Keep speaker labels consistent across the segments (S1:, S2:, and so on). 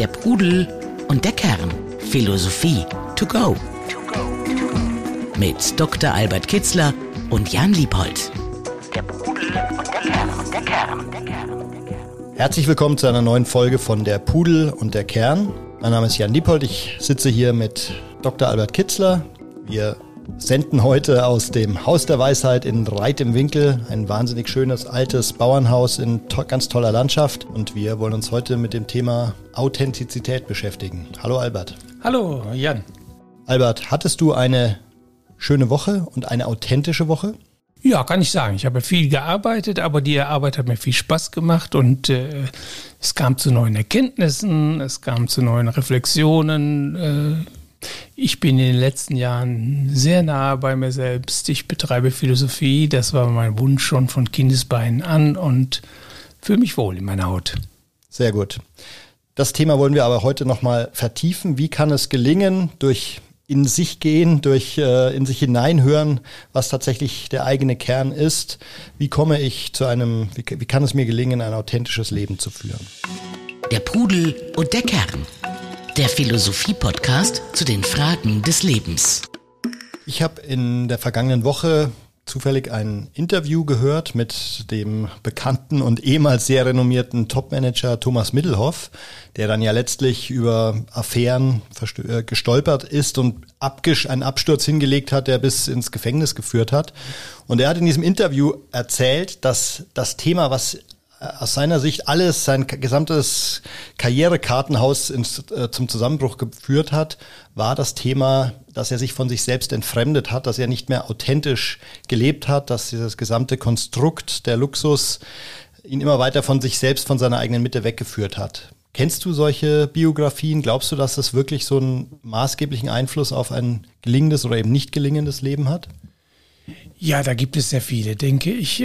S1: Der Pudel und der Kern. Philosophie to go. Mit Dr. Albert Kitzler und Jan Liebold. Der Pudel und der Kern. Der Kern. Der Kern.
S2: Herzlich willkommen zu einer neuen Folge von Der Pudel und der Kern. Mein Name ist Jan Liebold. Ich sitze hier mit Dr. Albert Kitzler. Wir senden heute aus dem Haus der Weisheit in Reit im Winkel, ein wahnsinnig schönes altes Bauernhaus in to ganz toller Landschaft. Und wir wollen uns heute mit dem Thema Authentizität beschäftigen. Hallo Albert.
S3: Hallo Jan.
S2: Albert, hattest du eine schöne Woche und eine authentische Woche?
S3: Ja, kann ich sagen. Ich habe viel gearbeitet, aber die Arbeit hat mir viel Spaß gemacht und äh, es kam zu neuen Erkenntnissen, es kam zu neuen Reflexionen. Äh, ich bin in den letzten Jahren sehr nahe bei mir selbst. Ich betreibe Philosophie. Das war mein Wunsch schon von Kindesbeinen an und fühle mich wohl in meiner Haut.
S2: Sehr gut. Das Thema wollen wir aber heute nochmal vertiefen. Wie kann es gelingen, durch in sich gehen, durch äh, in sich hineinhören, was tatsächlich der eigene Kern ist? Wie komme ich zu einem, wie, wie kann es mir gelingen, ein authentisches Leben zu führen?
S1: Der Pudel und der Kern der Philosophie-Podcast zu den Fragen des Lebens.
S2: Ich habe in der vergangenen Woche zufällig ein Interview gehört mit dem bekannten und ehemals sehr renommierten Topmanager Thomas Middelhoff, der dann ja letztlich über Affären äh, gestolpert ist und einen Absturz hingelegt hat, der bis ins Gefängnis geführt hat. Und er hat in diesem Interview erzählt, dass das Thema, was aus seiner Sicht alles, sein gesamtes Karrierekartenhaus ins, äh, zum Zusammenbruch geführt hat, war das Thema, dass er sich von sich selbst entfremdet hat, dass er nicht mehr authentisch gelebt hat, dass dieses gesamte Konstrukt der Luxus ihn immer weiter von sich selbst, von seiner eigenen Mitte weggeführt hat. Kennst du solche Biografien? Glaubst du, dass das wirklich so einen maßgeblichen Einfluss auf ein gelingendes oder eben nicht gelingendes Leben hat?
S3: Ja, da gibt es sehr viele, denke ich.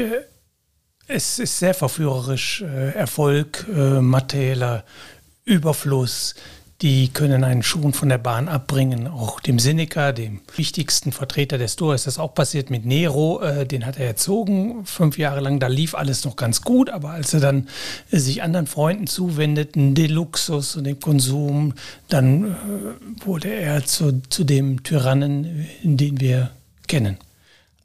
S3: Es ist sehr verführerisch. Äh, Erfolg, äh, materieller Überfluss, die können einen schon von der Bahn abbringen. Auch dem Seneca, dem wichtigsten Vertreter der Stoa, ist das auch passiert mit Nero. Äh, den hat er erzogen, fünf Jahre lang. Da lief alles noch ganz gut. Aber als er dann sich anderen Freunden zuwendeten, den Luxus und dem Konsum, dann wurde er zu, zu dem Tyrannen, den wir kennen.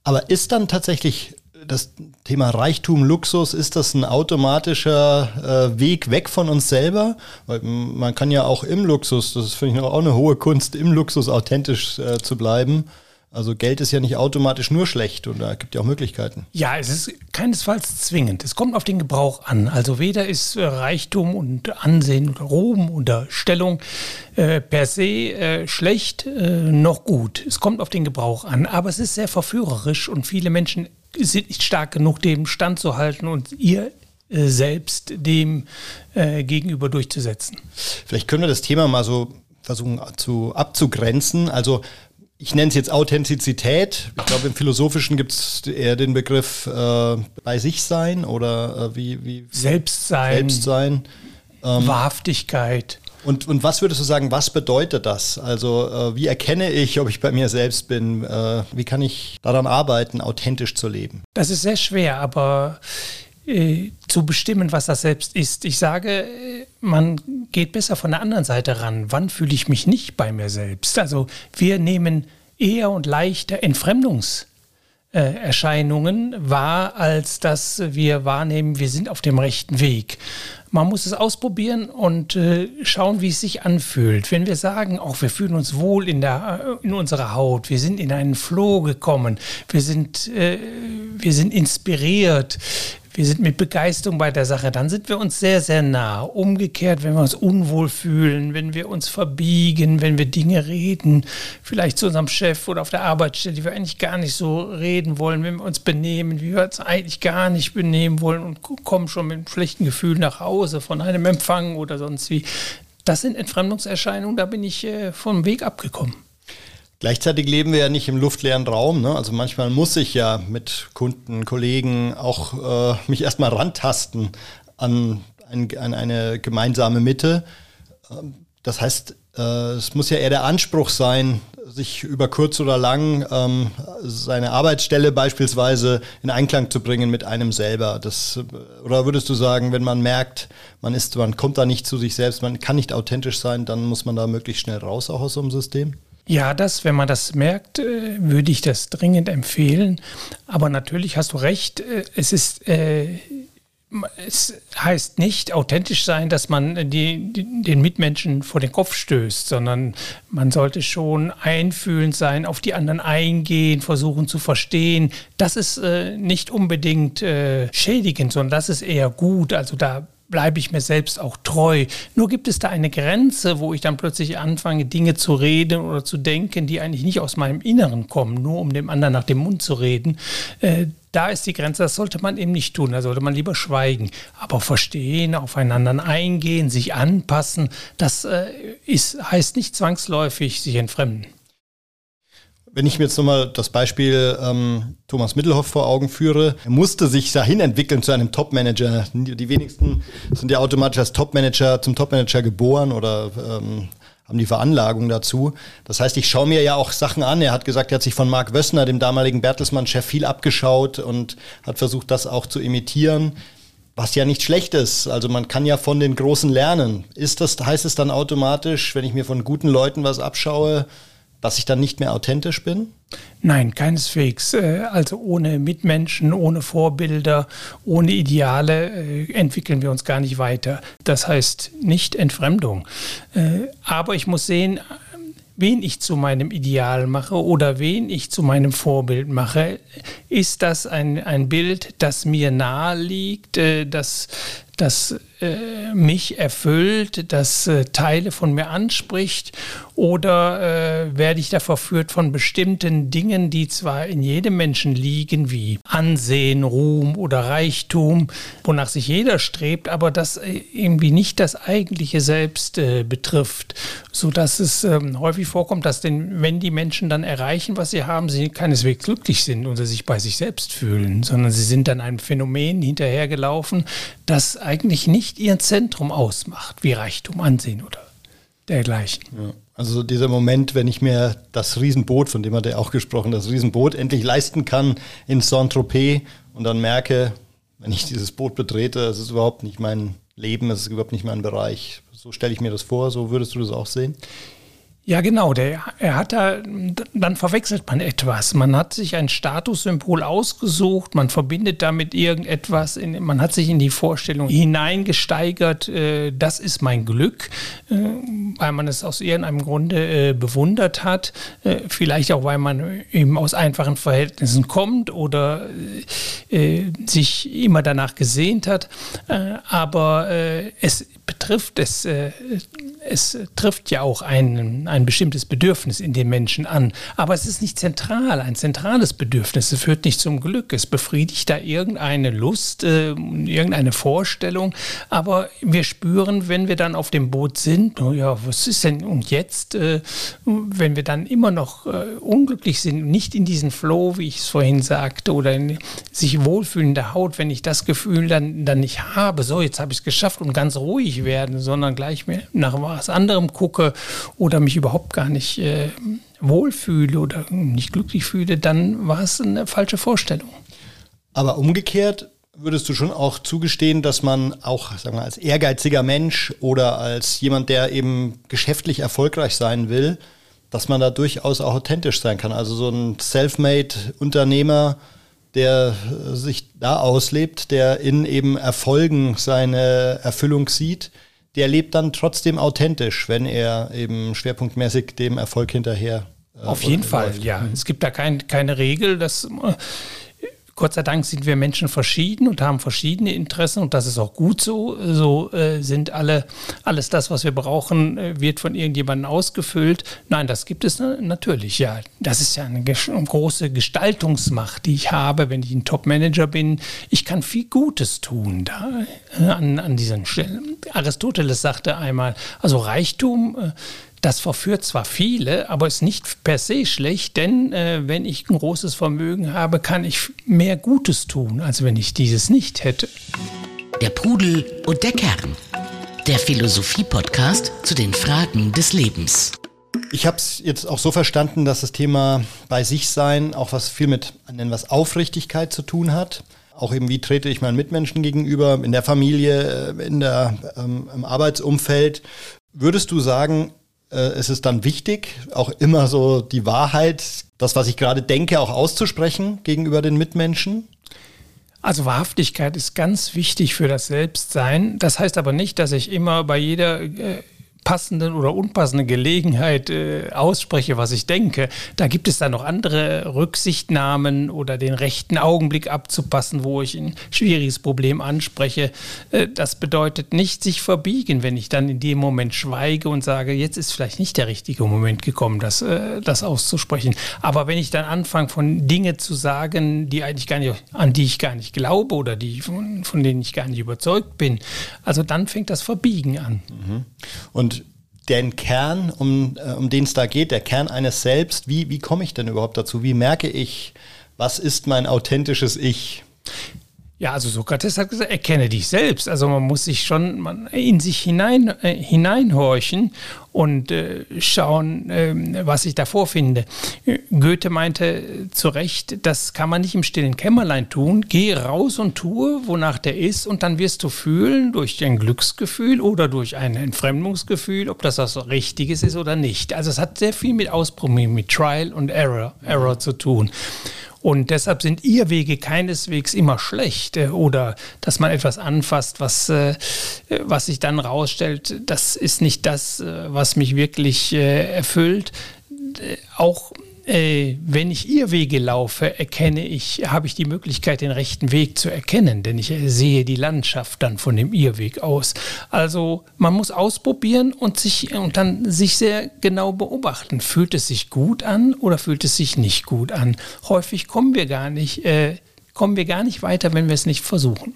S2: Aber ist dann tatsächlich das Thema Reichtum, Luxus, ist das ein automatischer äh, Weg weg von uns selber? Weil man kann ja auch im Luxus, das finde ich auch eine hohe Kunst, im Luxus authentisch äh, zu bleiben. Also Geld ist ja nicht automatisch nur schlecht und da gibt ja auch Möglichkeiten.
S3: Ja, es ist keinesfalls zwingend. Es kommt auf den Gebrauch an. Also weder ist äh, Reichtum und Ansehen oder Ruhm oder Stellung äh, per se äh, schlecht äh, noch gut. Es kommt auf den Gebrauch an. Aber es ist sehr verführerisch und viele Menschen sind nicht stark genug, dem standzuhalten und ihr äh, selbst dem äh, gegenüber durchzusetzen.
S2: Vielleicht können wir das Thema mal so versuchen zu abzugrenzen. Also ich nenne es jetzt Authentizität. Ich glaube, im Philosophischen gibt es eher den Begriff äh, bei sich sein oder äh, wie, wie
S3: Selbstsein.
S2: Selbstsein.
S3: Ähm, Wahrhaftigkeit.
S2: Und, und was würdest du sagen, was bedeutet das? Also äh, wie erkenne ich, ob ich bei mir selbst bin? Äh, wie kann ich daran arbeiten, authentisch zu leben?
S3: Das ist sehr schwer, aber äh, zu bestimmen, was das selbst ist. Ich sage, äh, man geht besser von der anderen Seite ran. Wann fühle ich mich nicht bei mir selbst? Also wir nehmen eher und leichter Entfremdungs- äh, Erscheinungen wahr, als dass wir wahrnehmen, wir sind auf dem rechten Weg. Man muss es ausprobieren und äh, schauen, wie es sich anfühlt. Wenn wir sagen, auch wir fühlen uns wohl in, der, äh, in unserer Haut, wir sind in einen Floh gekommen, wir sind, äh, wir sind inspiriert, wir sind mit Begeisterung bei der Sache, dann sind wir uns sehr, sehr nah. Umgekehrt, wenn wir uns unwohl fühlen, wenn wir uns verbiegen, wenn wir Dinge reden, vielleicht zu unserem Chef oder auf der Arbeitsstelle, die wir eigentlich gar nicht so reden wollen, wenn wir uns benehmen, wie wir uns eigentlich gar nicht benehmen wollen und kommen schon mit einem schlechten Gefühl nach Hause von einem Empfang oder sonst wie. Das sind Entfremdungserscheinungen, da bin ich äh, vom Weg abgekommen.
S2: Gleichzeitig leben wir ja nicht im luftleeren Raum. Ne? Also manchmal muss ich ja mit Kunden, Kollegen auch äh, mich erstmal rantasten an, ein, an eine gemeinsame Mitte. Ähm, das heißt, Äh, es muss ja eher der Anspruch sein, sich über kurz oder lang ähm, seine Arbeitsstelle beispielsweise in Einklang zu bringen mit einem selber. Das, oder würdest du sagen, wenn man merkt, man ist, man kommt da nicht zu sich selbst, man kann nicht authentisch sein, dann muss man da möglichst schnell raus auch aus so einem System?
S3: Ja, das, wenn man das merkt, äh, würde ich das dringend empfehlen. Aber natürlich hast du recht, äh, es ist äh, es heißt nicht authentisch sein, dass man die, die, den Mitmenschen vor den Kopf stößt, sondern man sollte schon einfühlend sein, auf die anderen eingehen, versuchen zu verstehen. Das ist äh, nicht unbedingt äh, schädigend, sondern das ist eher gut. Also da bleibe ich mir selbst auch treu. Nur gibt es da eine Grenze, wo ich dann plötzlich anfange, Dinge zu reden oder zu denken, die eigentlich nicht aus meinem Inneren kommen, nur um dem anderen nach dem Mund zu reden. Äh, da ist die Grenze, das sollte man eben nicht tun, da sollte man lieber schweigen. Aber verstehen, aufeinander eingehen, sich anpassen, das äh, ist, heißt nicht zwangsläufig sich entfremden.
S2: Wenn ich mir jetzt nochmal das Beispiel ähm, Thomas Mittelhoff vor Augen führe, er musste sich dahin entwickeln zu einem Top-Manager. Die wenigsten sind ja automatisch als Top-Manager zum Top-Manager geboren oder ähm, haben die Veranlagung dazu. Das heißt, ich schaue mir ja auch Sachen an. Er hat gesagt, er hat sich von Marc Wössner, dem damaligen Bertelsmann-Chef, viel abgeschaut und hat versucht, das auch zu imitieren. Was ja nicht schlecht ist. Also man kann ja von den Großen lernen. Ist das, heißt es dann automatisch, wenn ich mir von guten Leuten was abschaue, dass ich dann nicht mehr authentisch bin?
S3: Nein, keineswegs. Äh, also ohne Mitmenschen, ohne Vorbilder, ohne Ideale äh, entwickeln wir uns gar nicht weiter. Das heißt nicht Entfremdung. Äh, aber ich muss sehen, wen ich zu meinem Ideal mache oder wen ich zu meinem Vorbild mache, ist das ein, ein Bild, das mir nahe liegt, das, das äh, mich erfüllt, das äh, Teile von mir anspricht oder äh, werde ich da verführt von bestimmten Dingen, die zwar in jedem Menschen liegen, wie Ansehen, Ruhm oder Reichtum, wonach sich jeder strebt, aber das äh, irgendwie nicht das eigentliche Selbst äh, betrifft, sodass es ähm, häufig vorkommt, dass denn, wenn die Menschen dann erreichen, was sie haben, sie keineswegs glücklich sind oder sich bei sich selbst fühlen, sondern sie sind dann einem Phänomen hinterhergelaufen, das eigentlich nicht nicht ihr Zentrum ausmacht, wie Reichtum, Ansehen oder dergleichen.
S2: Ja. Also dieser Moment, wenn ich mir das Riesenboot, von dem hat er auch gesprochen, das Riesenboot endlich leisten kann in Saint-Tropez und dann merke, wenn ich dieses Boot betrete, es ist überhaupt nicht mein Leben, es ist überhaupt nicht mein Bereich. So stelle ich mir das vor, so würdest du das auch sehen?
S3: Ja, genau. Der, er hat da, dann verwechselt man etwas. Man hat sich ein Statussymbol ausgesucht, man verbindet damit irgendetwas, in, man hat sich in die Vorstellung hineingesteigert, äh, das ist mein Glück, äh, weil man es aus irgendeinem Grunde äh, bewundert hat. Äh, vielleicht auch, weil man eben aus einfachen Verhältnissen kommt oder äh, sich immer danach gesehnt hat. Äh, aber es betrifft, es, es trifft ja auch einen ein bestimmtes Bedürfnis in den Menschen an. Aber es ist nicht zentral, ein zentrales Bedürfnis. Es führt nicht zum Glück. Es befriedigt da irgendeine Lust, äh, irgendeine Vorstellung. Aber wir spüren, wenn wir dann auf dem Boot sind, oh ja, was ist denn und jetzt, äh, wenn wir dann immer noch äh, unglücklich sind, nicht in diesen Flow, wie ich es vorhin sagte, oder in, sich wohlfühlen in der Haut, wenn ich das Gefühl dann, dann nicht habe, so jetzt habe ich es geschafft und ganz ruhig werden, sondern gleich mir nach was anderem gucke oder mich überhaupt gar nicht äh, wohlfühle oder nicht glücklich fühle, dann war es eine falsche Vorstellung.
S2: Aber umgekehrt würdest du schon auch zugestehen, dass man auch sagen wir, als ehrgeiziger Mensch oder als jemand, der eben geschäftlich erfolgreich sein will, dass man da durchaus auch authentisch sein kann. Also so ein Selfmade-Unternehmer, der sich da auslebt, der in eben Erfolgen seine Erfüllung sieht, der lebt dann trotzdem authentisch, wenn er eben schwerpunktmäßig dem Erfolg hinterher.
S3: Äh, Auf jeden Fall, ja. Es gibt da kein, keine Regel, dass Gott sei Dank sind wir Menschen verschieden und haben verschiedene Interessen und das ist auch gut so. So äh, sind alle, alles das, was wir brauchen, äh, wird von irgendjemandem ausgefüllt. Nein, das gibt es natürlich, ja. Das ist ja eine, große Gestaltungsmacht, die ich habe, wenn ich ein Top-Manager bin. Ich kann viel Gutes tun da äh, an, an diesen Stellen. Aristoteles sagte einmal, also Reichtum, äh, das verführt zwar viele, aber ist nicht per se schlecht, denn äh, wenn ich ein großes Vermögen habe, kann ich mehr Gutes tun, als wenn ich dieses nicht hätte.
S1: Der Pudel und der Kern. Der Philosophie-Podcast zu den Fragen des Lebens.
S2: Ich habe es jetzt auch so verstanden, dass das Thema bei sich sein auch was viel mit, nennen es, Aufrichtigkeit zu tun hat. Auch eben, wie trete ich meinen Mitmenschen gegenüber, in der Familie, äh, in der, ähm, im Arbeitsumfeld. Würdest du sagen, es ist dann wichtig, auch immer so die Wahrheit, das, was ich gerade denke, auch auszusprechen gegenüber den Mitmenschen?
S3: Also Wahrhaftigkeit ist ganz wichtig für das Selbstsein. Das heißt aber nicht, dass ich immer bei jeder äh, passenden oder unpassenden Gelegenheit äh, ausspreche, was ich denke. Da gibt es dann noch andere Rücksichtnahmen oder den rechten Augenblick abzupassen, wo ich ein schwieriges Problem anspreche. Äh, das bedeutet nicht sich verbiegen, wenn ich dann in dem Moment schweige und sage, jetzt ist vielleicht nicht der richtige Moment gekommen, das, äh, das auszusprechen. Aber wenn ich dann anfange, von Dinge zu sagen, die eigentlich gar nicht, an die ich gar nicht glaube oder die, von, von denen ich gar nicht überzeugt bin, also dann fängt das Verbiegen an.
S2: Mhm. Und den Kern, um, äh, um den es da geht, der Kern eines Selbst, wie, wie komme ich denn überhaupt dazu? Wie merke ich, was ist mein authentisches Ich?
S3: Ja, also Sokrates hat gesagt, erkenne dich selbst. Also man muss sich schon in sich hinein, äh, hineinhorchen und äh, schauen, äh, was ich da vorfinde. Goethe meinte zu Recht, das kann man nicht im stillen Kämmerlein tun. Geh raus und tue, wonach der ist und dann wirst du fühlen, durch ein Glücksgefühl oder durch ein Entfremdungsgefühl, ob das was Richtiges ist oder nicht. Also es hat sehr viel mit Ausprobieren, mit Trial und Error, Error zu tun. Und deshalb sind Irrwege keineswegs immer schlecht äh, oder dass man etwas anfasst, was, äh, was sich dann rausstellt, das ist nicht das, äh, was mich wirklich erfüllt. Auch äh, wenn ich Irrwege laufe, erkenne ich, habe ich die Möglichkeit, den rechten Weg zu erkennen, denn ich sehe die Landschaft dann von dem Irrweg aus. Also man muss ausprobieren und sich und dann sich sehr genau beobachten. Fühlt es sich gut an oder fühlt es sich nicht gut an? Häufig kommen wir gar nicht, äh, kommen wir gar nicht weiter, wenn wir es nicht versuchen.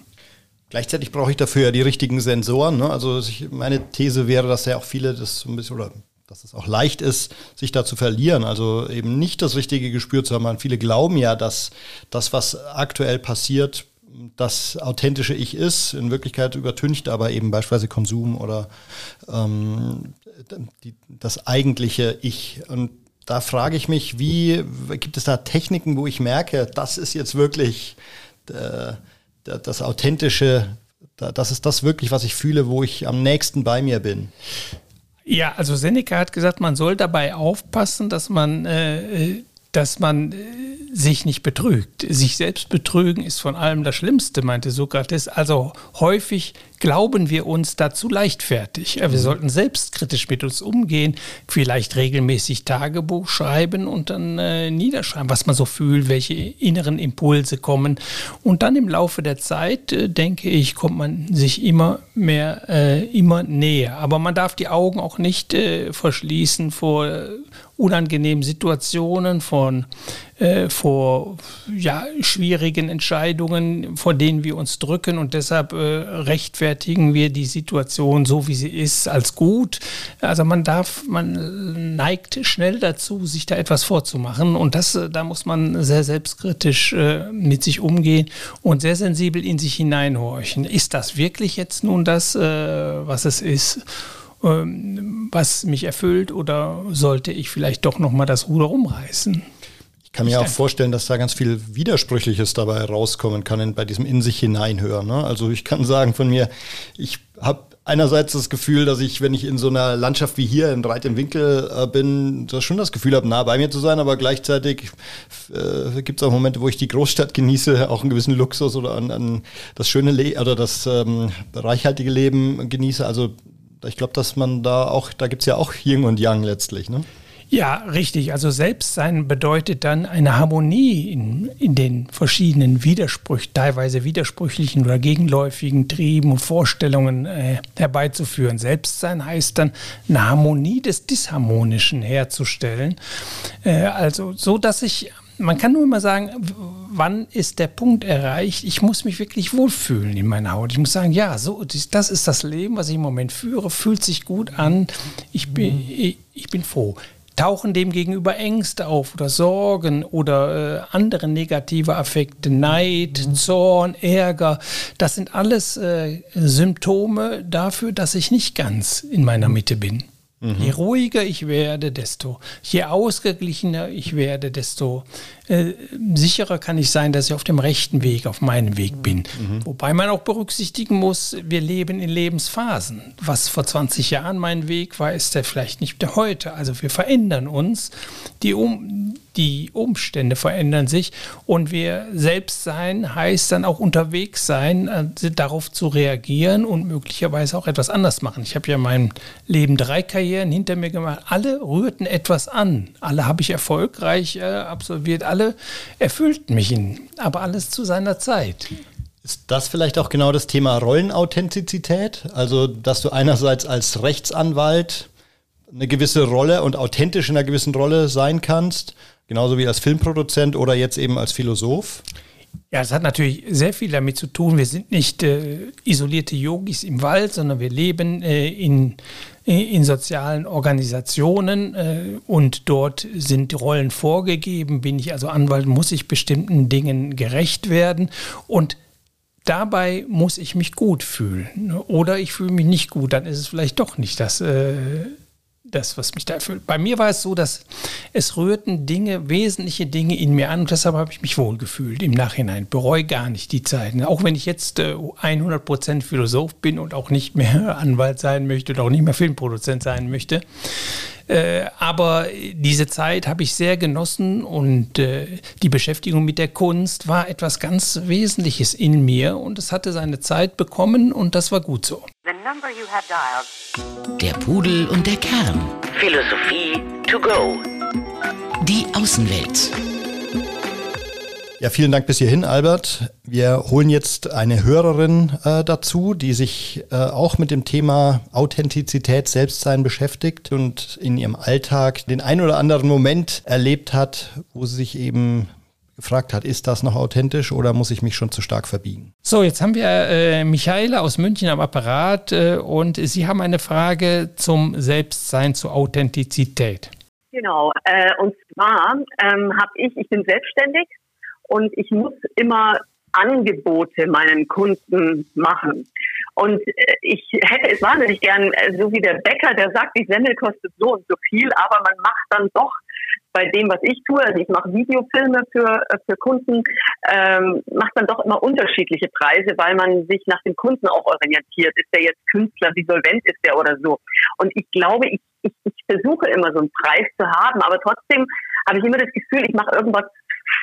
S2: Gleichzeitig brauche ich dafür ja die richtigen Sensoren. Ne? Also ich, meine These wäre, dass ja auch viele das so ein bisschen oder dass es auch leicht ist, sich da zu verlieren. Also eben nicht das richtige Gespür zu haben. Viele glauben ja, dass das, was aktuell passiert, das authentische Ich ist. In Wirklichkeit übertüncht aber eben beispielsweise Konsum oder ähm, die, das eigentliche Ich. Und da frage ich mich, wie gibt es da Techniken, wo ich merke, das ist jetzt wirklich äh, das authentische, das ist das wirklich, was ich fühle, wo ich am nächsten bei mir bin.
S3: Ja, also Seneca hat gesagt, man soll dabei aufpassen, dass man, äh, dass man äh, sich nicht betrügt. Sich selbst betrügen ist von allem das Schlimmste, meinte Sokrates. Also häufig glauben wir uns dazu leichtfertig. Wir mhm. sollten selbstkritisch mit uns umgehen, vielleicht regelmäßig Tagebuch schreiben und dann äh, niederschreiben, was man so fühlt, welche inneren Impulse kommen. Und dann im Laufe der Zeit, äh, denke ich, kommt man sich immer mehr, äh, immer näher. Aber man darf die Augen auch nicht äh, verschließen vor unangenehmen Situationen, von, äh, vor ja, schwierigen Entscheidungen, vor denen wir uns drücken und deshalb äh, rechtfertigen wir die Situation so, wie sie ist, als gut. Also man darf, man neigt schnell dazu, sich da etwas vorzumachen und das, da muss man sehr selbstkritisch äh, mit sich umgehen und sehr sensibel in sich hineinhorchen. Ist das wirklich jetzt nun das, äh, was es ist? Ähm, was mich erfüllt oder sollte ich vielleicht doch noch mal das Ruder umreißen?
S2: Ich kann mir auch vorstellen, dass da ganz viel Widersprüchliches dabei rauskommen kann bei diesem in sich hineinhören. Ne? Also ich kann sagen von mir, ich habe einerseits das Gefühl, dass ich, wenn ich in so einer Landschaft wie hier in Reit im Winkel äh, bin, das schon das Gefühl habe, nah bei mir zu sein, aber gleichzeitig äh, gibt es auch Momente, wo ich die Großstadt genieße, auch einen gewissen Luxus oder an, an das schöne Le oder das ähm, reichhaltige Leben genieße. Also ich glaube, dass man da auch, da gibt es ja auch Yin und Yang letztlich, ne?
S3: Ja, richtig. Also Selbstsein bedeutet dann eine Harmonie in, in den verschiedenen Widersprüchen, teilweise widersprüchlichen oder gegenläufigen Trieben und Vorstellungen äh, herbeizuführen. Selbstsein heißt dann eine Harmonie des Disharmonischen herzustellen. Äh, also so, dass ich man kann nur immer sagen, wann ist der Punkt erreicht? Ich muss mich wirklich wohlfühlen in meiner Haut. Ich muss sagen, ja, so, das ist das Leben, was ich im Moment führe, fühlt sich gut an. Ich bin, ich, ich bin froh. Tauchen dem gegenüber Ängste auf oder Sorgen oder äh, andere negative Affekte, Neid, mhm. Zorn, Ärger. Das sind alles äh, Symptome dafür, dass ich nicht ganz in meiner Mitte bin. Mhm. Je ruhiger ich werde, desto, je ausgeglichener ich werde, desto äh, sicherer kann ich sein, dass ich auf dem rechten Weg, auf meinem Weg bin. Mhm. Wobei man auch berücksichtigen muss, wir leben in Lebensphasen. Was vor 20 Jahren mein Weg war, ist der vielleicht nicht der heute. Also wir verändern uns. Die, um, die Umstände verändern sich und wir selbst sein heißt dann auch unterwegs sein, äh, darauf zu reagieren und möglicherweise auch etwas anders machen. Ich habe ja mein Leben drei Karrieren hinter mir gemacht. Alle rührten etwas an. Alle habe ich erfolgreich äh, absolviert. Alle erfüllten mich, in, aber alles zu seiner Zeit.
S2: Ist das vielleicht auch genau das Thema Rollenauthentizität? Also, dass du einerseits als Rechtsanwalt eine gewisse Rolle und authentisch in einer gewissen Rolle sein kannst Genauso wie als Filmproduzent oder jetzt eben als Philosoph?
S3: Ja, es hat natürlich sehr viel damit zu tun. Wir sind nicht äh, isolierte Yogis im Wald, sondern wir leben äh, in, in sozialen Organisationen äh, und dort sind Rollen vorgegeben. Bin ich also Anwalt, muss ich bestimmten Dingen gerecht werden und dabei muss ich mich gut fühlen. Oder ich fühle mich nicht gut, dann ist es vielleicht doch nicht das äh, das, was mich da erfüllt. Bei mir war es so, dass es rührten Dinge, wesentliche Dinge in mir an und deshalb habe ich mich wohlgefühlt im Nachhinein. Bereue gar nicht die Zeiten. Auch wenn ich jetzt äh, 100% Philosoph bin und auch nicht mehr Anwalt sein möchte und auch nicht mehr Filmproduzent sein möchte. Äh, aber diese Zeit habe ich sehr genossen und äh, die Beschäftigung mit der Kunst war etwas ganz Wesentliches in mir und es hatte seine Zeit bekommen und das war gut so.
S1: Der Pudel und der Kern. Philosophie to go. Die Außenwelt.
S2: Ja, vielen Dank bis hierhin, Albert. Wir holen jetzt eine Hörerin äh, dazu, die sich äh, auch mit dem Thema Authentizität, Selbstsein beschäftigt und in ihrem Alltag den ein oder anderen Moment erlebt hat, wo sie sich eben gefragt hat, ist das noch authentisch oder muss ich mich schon zu stark verbiegen?
S3: So, jetzt haben wir äh, Michaela aus München am Apparat äh, und Sie haben eine Frage zum Selbstsein, zur Authentizität.
S4: Genau, äh, und zwar ähm, habe ich, ich bin selbstständig und ich muss immer Angebote meinen Kunden machen. Und äh, ich hätte es wahnsinnig gern, äh, so wie der Bäcker, der sagt, die Semmel kostet so und so viel, aber man macht dann doch bei dem, was ich tue, also ich mache Videofilme für, äh, für Kunden, ähm, macht dann doch immer unterschiedliche Preise, weil man sich nach dem Kunden auch orientiert. Ist der jetzt Künstler, wie solvent ist der oder so? Und ich glaube, ich, ich, ich versuche immer so einen Preis zu haben, aber trotzdem habe ich immer das Gefühl, ich mache irgendwas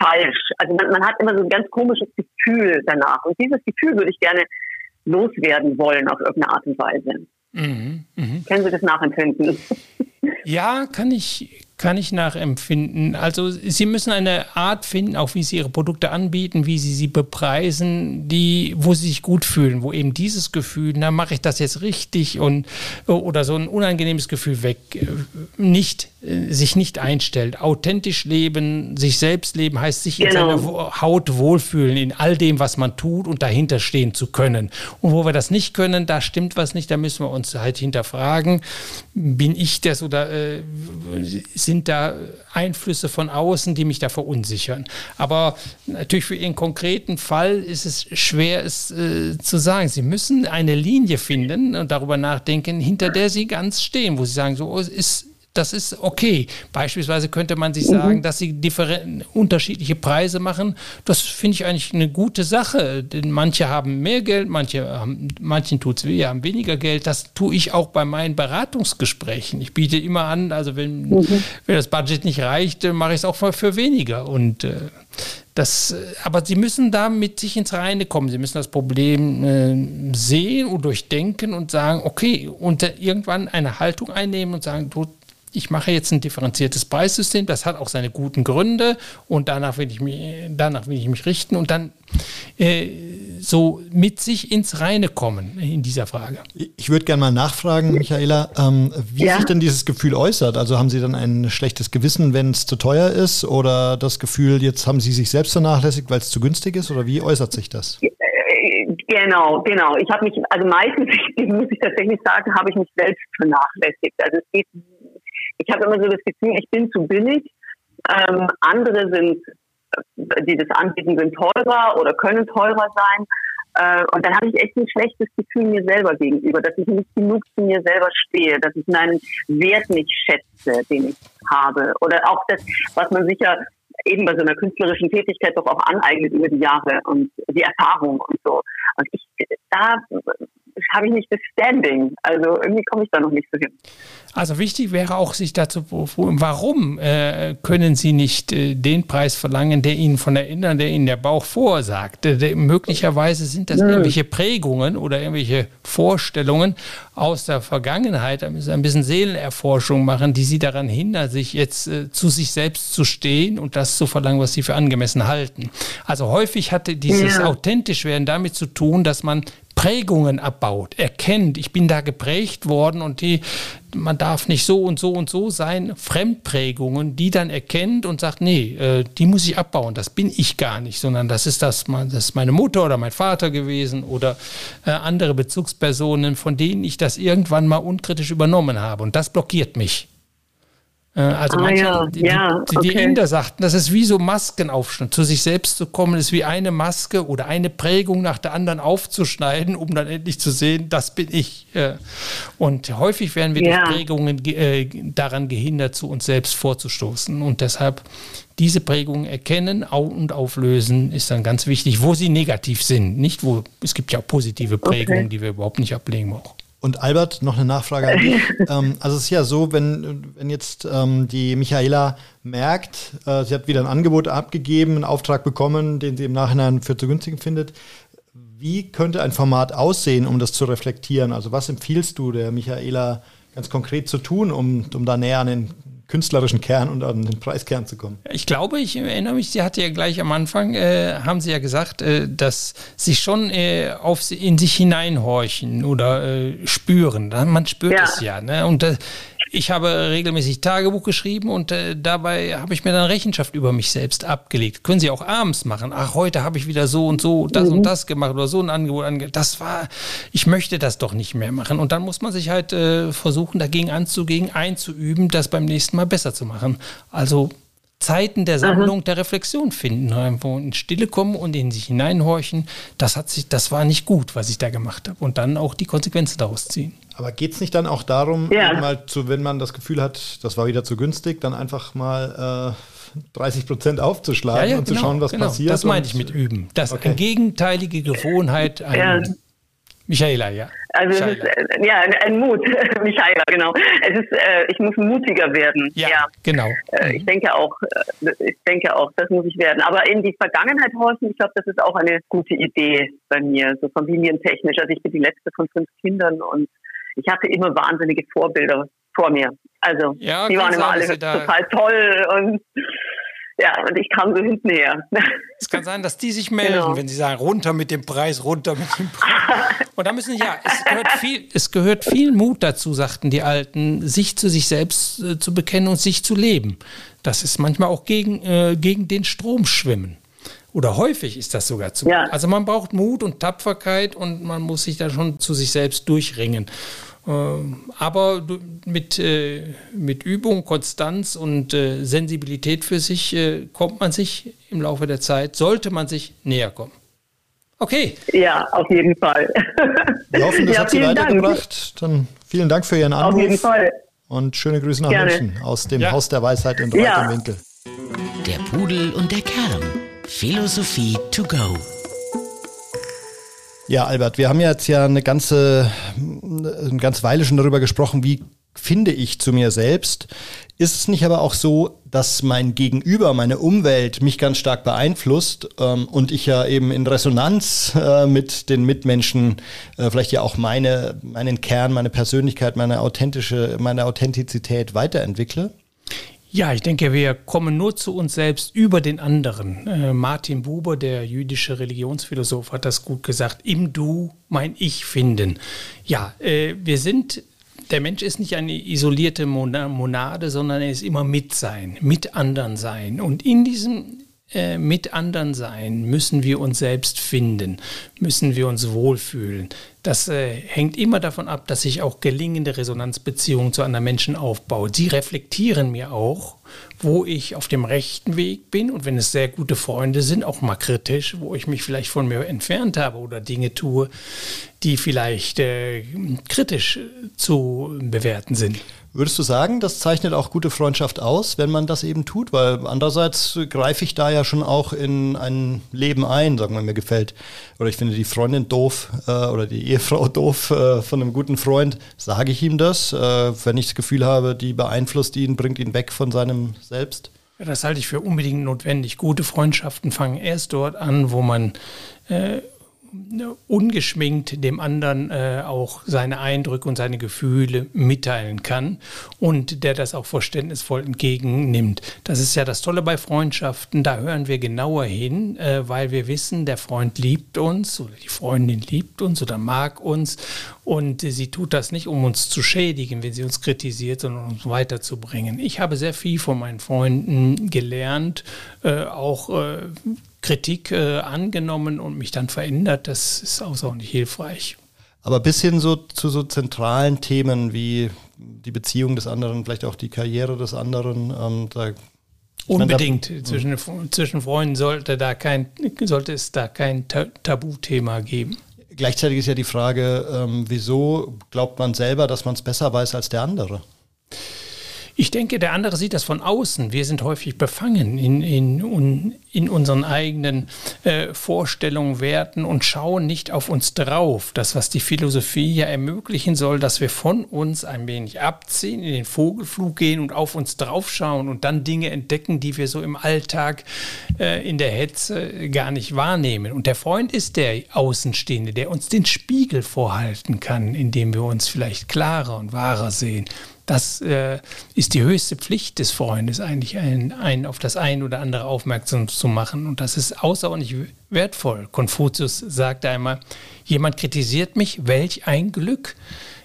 S4: falsch. Also man, man hat immer so ein ganz komisches Gefühl danach. Und dieses Gefühl würde ich gerne loswerden wollen auf irgendeine Art und Weise. Mhm, mh. Können Sie das nachempfinden?
S3: Ja, kann ich, kann ich nachempfinden. Also Sie müssen eine Art finden, auch wie Sie Ihre Produkte anbieten, wie Sie sie bepreisen, die, wo Sie sich gut fühlen, wo eben dieses Gefühl, na mache ich das jetzt richtig und oder so ein unangenehmes Gefühl weg, äh, nicht äh, sich nicht einstellt. Authentisch leben, sich selbst leben, heißt sich genau. in seiner Haut wohlfühlen, in all dem, was man tut und dahinter stehen zu können. Und wo wir das nicht können, da stimmt was nicht, da müssen wir uns halt hinterfragen, bin ich das oder äh, sind da Einflüsse von außen, die mich da verunsichern. Aber natürlich für Ihren konkreten Fall ist es schwer, es äh, zu sagen. Sie müssen eine Linie finden und darüber nachdenken, hinter der Sie ganz stehen, wo Sie sagen, so ist das ist okay. Beispielsweise könnte man sich sagen, mhm. dass sie unterschiedliche Preise machen. Das finde ich eigentlich eine gute Sache. Denn manche haben mehr Geld, manche haben, manchen tut es weh, haben weniger Geld. Das tue ich auch bei meinen Beratungsgesprächen. Ich biete immer an, also wenn, mhm. wenn das Budget nicht reicht, mache ich es auch für, für weniger. Und äh, das, aber sie müssen da mit sich ins Reine kommen. Sie müssen das Problem äh, sehen und durchdenken und sagen, okay, und irgendwann eine Haltung einnehmen und sagen, du, ich mache jetzt ein differenziertes Preissystem, das hat auch seine guten Gründe und danach will ich mich, danach will ich mich richten und dann äh, so mit sich ins Reine kommen in dieser Frage.
S2: Ich würde gerne mal nachfragen, Michaela, ähm, wie ja. sich denn dieses Gefühl äußert. Also haben Sie dann ein schlechtes Gewissen, wenn es zu teuer ist oder das Gefühl, jetzt haben Sie sich selbst vernachlässigt, weil es zu günstig ist oder wie äußert sich das? Äh,
S4: genau, genau. Ich habe mich, also meistens, muss ich tatsächlich sagen, habe ich mich selbst vernachlässigt. Also es geht ich habe immer so das Gefühl, ich bin zu billig. Ähm, andere sind, die das anbieten, sind teurer oder können teurer sein. Äh, und dann habe ich echt ein schlechtes Gefühl mir selber gegenüber, dass ich nicht genug zu mir selber stehe, dass ich meinen Wert nicht schätze, den ich habe. Oder auch das, was man sicher eben bei so einer künstlerischen Tätigkeit doch auch aneignet über die Jahre und die Erfahrung und so. Und ich, da habe ich nicht das Standing. Also irgendwie komme ich da noch nicht so hin.
S3: Also wichtig wäre auch, sich dazu, warum äh, können Sie nicht äh, den Preis verlangen, der Ihnen von der Innern, der Ihnen der Bauch vorsagt? Der, möglicherweise sind das ja. irgendwelche Prägungen oder irgendwelche Vorstellungen aus der Vergangenheit, da müssen Sie ein bisschen Seelenerforschung machen, die Sie daran hindern, sich jetzt äh, zu sich selbst zu stehen und das zu verlangen, was Sie für angemessen halten. Also häufig hatte dieses ja. authentisch werden damit zu tun, dass man Prägungen abbaut, erkennt, ich bin da geprägt worden und die, man darf nicht so und so und so sein, Fremdprägungen, die dann erkennt und sagt, nee, äh, die muss ich abbauen, das bin ich gar nicht, sondern das ist das, das ist meine Mutter oder mein Vater gewesen oder äh, andere Bezugspersonen, von denen ich das irgendwann mal unkritisch übernommen habe. Und das blockiert mich. Äh, also ah, manche, ja. Die, ja, die, die Inder sagten, das ist wie so Maskenaufschnitt. Zu sich selbst zu kommen, ist wie eine Maske oder eine Prägung nach der anderen aufzuschneiden, um dann endlich zu sehen, das bin ich. Und häufig werden wir ja. durch Prägungen äh, daran gehindert, zu uns selbst vorzustoßen. Und deshalb diese Prägungen erkennen und auflösen, ist dann ganz wichtig, wo sie negativ sind. Nicht wo, es gibt ja auch positive Prägungen, okay. die wir überhaupt nicht ablegen auch.
S2: Und Albert, noch eine Nachfrage an dich. ähm, also es ist ja so, wenn, wenn jetzt ähm, die Michaela merkt, äh, sie hat wieder ein Angebot abgegeben, einen Auftrag bekommen, den sie im Nachhinein für zu günstig findet. Wie könnte ein Format aussehen, um das zu reflektieren? Also was empfiehlst du der Michaela ganz konkret zu tun, um, um da näher an den künstlerischen Kern und an den Preiskern zu kommen.
S3: Ich glaube, ich erinnere mich, sie hatte ja gleich am Anfang, äh, haben sie ja gesagt, äh, dass sie schon äh, auf in sich hineinhorchen oder äh, spüren. Man spürt ja. es ja. Ne? Und äh, ich habe regelmäßig Tagebuch geschrieben und äh, dabei habe ich mir dann Rechenschaft über mich selbst abgelegt. Können Sie auch abends machen. Ach, heute habe ich wieder so und so das mhm. und das gemacht oder so ein Angebot angegeben. Das war, ich möchte das doch nicht mehr machen. Und dann muss man sich halt äh, versuchen, dagegen anzugehen, einzuüben, das beim nächsten Mal besser zu machen. Also Zeiten der Sammlung, mhm. der Reflexion finden, irgendwo in Stille kommen und in sich hineinhorchen. Das hat sich, das war nicht gut, was ich da gemacht habe. Und dann auch die Konsequenzen daraus ziehen.
S2: Aber geht es nicht dann auch darum, ja. mal zu, wenn man das Gefühl hat, das war wieder zu günstig, dann einfach mal äh, 30 Prozent aufzuschlagen ja, ja, und genau, zu schauen, was genau. passiert?
S3: Das meine ich mit üben. Das okay. eine gegenteilige Gewohnheit, ein, Michaela, ja.
S4: Also Michaela. es ist äh, ja ein Mut, Michaela, genau. Es ist, äh, ich muss mutiger werden.
S3: Ja, ja. genau.
S4: Äh, mhm. ich denke auch, äh, ich denke auch, das muss ich werden. Aber in die Vergangenheit horchen, ich glaube, das ist auch eine gute Idee bei mir, so familientechnisch. Also ich bin die letzte von fünf Kindern und ich hatte immer wahnsinnige Vorbilder vor mir. Also ja, die waren immer alle total toll und ja, und ich kam so hinten her.
S3: Es kann sein, dass die sich melden, genau. wenn sie sagen, runter mit dem Preis, runter mit dem Preis. Und da müssen, ja, es gehört viel, es gehört viel Mut dazu, sagten die Alten, sich zu sich selbst äh, zu bekennen und sich zu leben. Das ist manchmal auch gegen, äh, gegen den Strom schwimmen. Oder häufig ist das sogar zu. Ja. Also man braucht Mut und Tapferkeit und man muss sich da schon zu sich selbst durchringen. Ähm, aber mit, äh, mit Übung, Konstanz und äh, Sensibilität für sich äh, kommt man sich im Laufe der Zeit, sollte man sich näher kommen. Okay.
S4: Ja, auf jeden Fall.
S2: Wir hoffen, das ja, hat Sie weitergebracht. Dank. Dann vielen Dank für Ihren Anruf. Auf jeden Fall. Und schöne Grüße nach Gerne. München aus dem ja. Haus der Weisheit in ja. Winkel.
S1: Der Pudel und der Kern. Philosophie to go.
S2: Ja, Albert, wir haben jetzt ja eine ganze, eine ganze Weile schon darüber gesprochen, wie finde ich zu mir selbst. Ist es nicht aber auch so, dass mein Gegenüber, meine Umwelt mich ganz stark beeinflusst ähm, und ich ja eben in Resonanz äh, mit den Mitmenschen äh, vielleicht ja auch meine, meinen Kern, meine Persönlichkeit, meine authentische, meine Authentizität weiterentwickle?
S3: Ja, ich denke, wir kommen nur zu uns selbst über den anderen. Äh, Martin Buber, der jüdische Religionsphilosoph, hat das gut gesagt. Im Du mein Ich finden. Ja, äh, wir sind der Mensch ist nicht eine isolierte Monade, sondern er ist immer mit sein, mit anderen sein. Und in diesem äh, mit anderen sein müssen wir uns selbst finden, müssen wir uns wohlfühlen. Das äh, hängt immer davon ab, dass ich auch gelingende Resonanzbeziehungen zu anderen Menschen aufbaue. Sie reflektieren mir auch, wo ich auf dem rechten Weg bin und wenn es sehr gute Freunde sind, auch mal kritisch, wo ich mich vielleicht von mir entfernt habe oder Dinge tue, die vielleicht äh, kritisch zu bewerten sind.
S2: Würdest du sagen, das zeichnet auch gute Freundschaft aus, wenn man das eben tut? Weil andererseits greife ich da ja schon auch in ein Leben ein, sagen wir, mir gefällt. Oder ich finde die Freundin doof äh, oder die Ehefrau doof äh, von einem guten Freund, sage ich ihm das. Äh, wenn ich das Gefühl habe, die beeinflusst ihn, bringt ihn weg von seinem Selbst.
S3: Das halte ich für unbedingt notwendig. Gute Freundschaften fangen erst dort an, wo man äh, ungeschminkt dem anderen äh, auch seine Eindrücke und seine Gefühle mitteilen kann und der das auch verständnisvoll entgegennimmt. Das ist ja das Tolle bei Freundschaften, da hören wir genauer hin, äh, weil wir wissen, der Freund liebt uns oder die Freundin liebt uns oder mag uns und sie tut das nicht, um uns zu schädigen, wenn sie uns kritisiert, sondern um uns weiterzubringen. Ich habe sehr viel von meinen Freunden gelernt, äh, auch äh, Kritik äh, angenommen und mich dann verändert. Das ist außerordentlich hilfreich.
S2: Aber bis hin so zu so zentralen Themen wie die Beziehung des anderen, vielleicht auch die Karriere des anderen, ähm, da
S3: Unbedingt. Da, zwischen, zwischen Freunden sollte, da kein, sollte es da kein Tabuthema geben.
S2: Gleichzeitig ist ja die Frage, ähm, wieso glaubt man selber, dass man es besser weiß als der andere?
S3: Ich denke, der andere sieht das von außen. Wir sind häufig befangen in, in, in unseren eigenen äh, Vorstellungen, Werten und schauen nicht auf uns drauf. Das, was die Philosophie ja ermöglichen soll, dass wir von uns ein wenig abziehen, in den Vogelflug gehen und auf uns draufschauen und dann Dinge entdecken, die wir so im Alltag äh, in der Hetze gar nicht wahrnehmen. Und der Freund ist der Außenstehende, der uns den Spiegel vorhalten kann, indem wir uns vielleicht klarer und wahrer sehen. Das äh, ist die höchste Pflicht des Freundes, eigentlich einen, einen auf das ein oder andere aufmerksam zu machen. Und das ist außerordentlich wertvoll. Konfuzius sagte einmal, jemand kritisiert mich, welch ein Glück.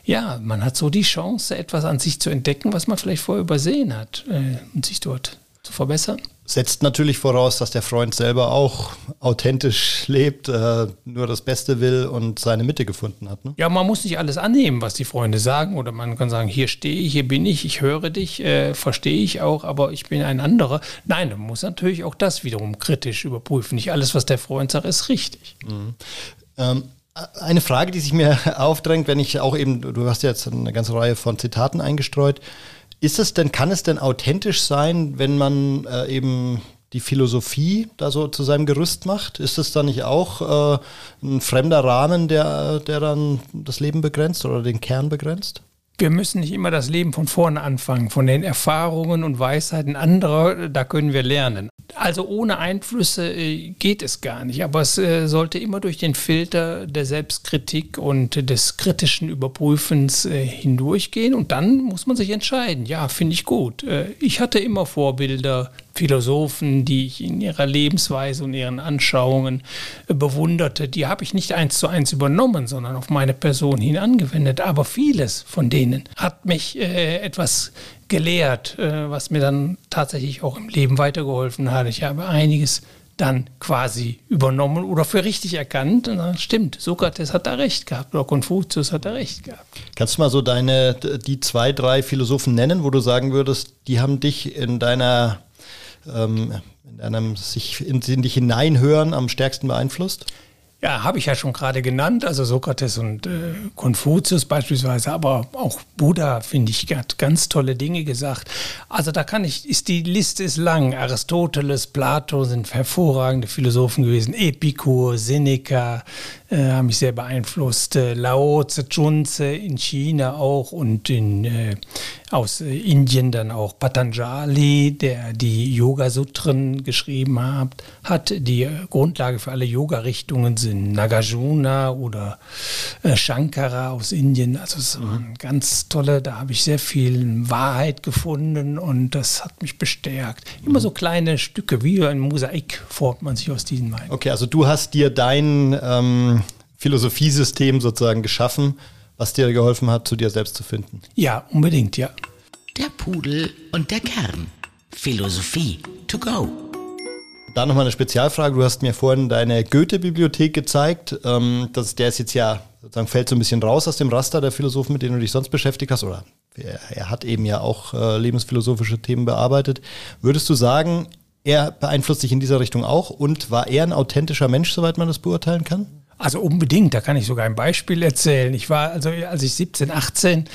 S3: Ja, man hat so die Chance, etwas an sich zu entdecken, was man vielleicht vorher übersehen hat äh, und sich dort zu verbessern
S2: setzt natürlich voraus, dass der Freund selber auch authentisch lebt, äh, nur das Beste will und seine Mitte gefunden hat. Ne?
S3: Ja, man muss nicht alles annehmen, was die Freunde sagen, oder man kann sagen, hier stehe ich, hier bin ich, ich höre dich, äh, verstehe ich auch, aber ich bin ein anderer. Nein, man muss natürlich auch das wiederum kritisch überprüfen. Nicht alles, was der Freund sagt, ist richtig. Mhm.
S2: Ähm, eine Frage, die sich mir aufdrängt, wenn ich auch eben, du hast jetzt eine ganze Reihe von Zitaten eingestreut, ist es denn, kann es denn authentisch sein, wenn man äh, eben die Philosophie da so zu seinem Gerüst macht? Ist es dann nicht auch äh, ein fremder Rahmen, der, der dann das Leben begrenzt oder den Kern begrenzt?
S3: Wir müssen nicht immer das Leben von vorne anfangen. Von den Erfahrungen und Weisheiten anderer, da können wir lernen. Also ohne Einflüsse äh, geht es gar nicht. Aber es äh, sollte immer durch den Filter der Selbstkritik und des kritischen Überprüfens äh, hindurchgehen. Und dann muss man sich entscheiden. Ja, finde ich gut. Ich hatte immer Vorbilder, Philosophen, die ich in ihrer Lebensweise und ihren Anschauungen äh, bewunderte, die habe ich nicht eins zu eins übernommen, sondern auf meine Person hin angewendet. Aber vieles von denen hat mich äh, etwas gelehrt, äh, was mir dann tatsächlich auch im Leben weitergeholfen hat. Ich habe einiges dann quasi übernommen oder für richtig erkannt. Und dann stimmt, Sokrates hat da recht gehabt oder Konfuzius hat da recht gehabt.
S2: Kannst du mal so deine, die zwei, drei Philosophen nennen, wo du sagen würdest, die haben dich in deiner ähm, in einem sich in, in dich hineinhören am stärksten beeinflusst?
S3: Ja, habe ich ja schon gerade genannt, also Sokrates und äh, Konfuzius beispielsweise, aber auch Buddha, finde ich, hat ganz tolle Dinge gesagt. Also da kann ich, ist die Liste ist lang. Aristoteles, Plato sind hervorragende Philosophen gewesen, Epikur, Seneca, äh, haben mich sehr beeinflusst. Äh, Lao Tse in China auch und in, äh, aus äh, Indien dann auch Patanjali, der die Yoga-Sutren geschrieben hat, hat. Die äh, Grundlage für alle Yoga-Richtungen sind Nagarjuna oder äh, Shankara aus Indien. Also es waren ganz tolle, da habe ich sehr viel Wahrheit gefunden und das hat mich bestärkt. Immer so kleine Stücke, wie ein Mosaik formt man sich aus diesen Meinungen.
S2: Okay, also du hast dir dein ähm Philosophiesystem sozusagen geschaffen, was dir geholfen hat, zu dir selbst zu finden.
S3: Ja, unbedingt, ja.
S1: Der Pudel und der Kern. Philosophie to go.
S2: Da nochmal eine Spezialfrage. Du hast mir vorhin deine Goethe-Bibliothek gezeigt. Ähm, das, der ist jetzt ja, sozusagen fällt so ein bisschen raus aus dem Raster der Philosophen, mit denen du dich sonst beschäftigt hast. Oder er, er hat eben ja auch äh, lebensphilosophische Themen bearbeitet. Würdest du sagen, er beeinflusst dich in dieser Richtung auch und war er ein authentischer Mensch, soweit man das beurteilen kann?
S3: Also unbedingt, da kann ich sogar ein Beispiel erzählen. Ich war, also als ich 17, 18 äh,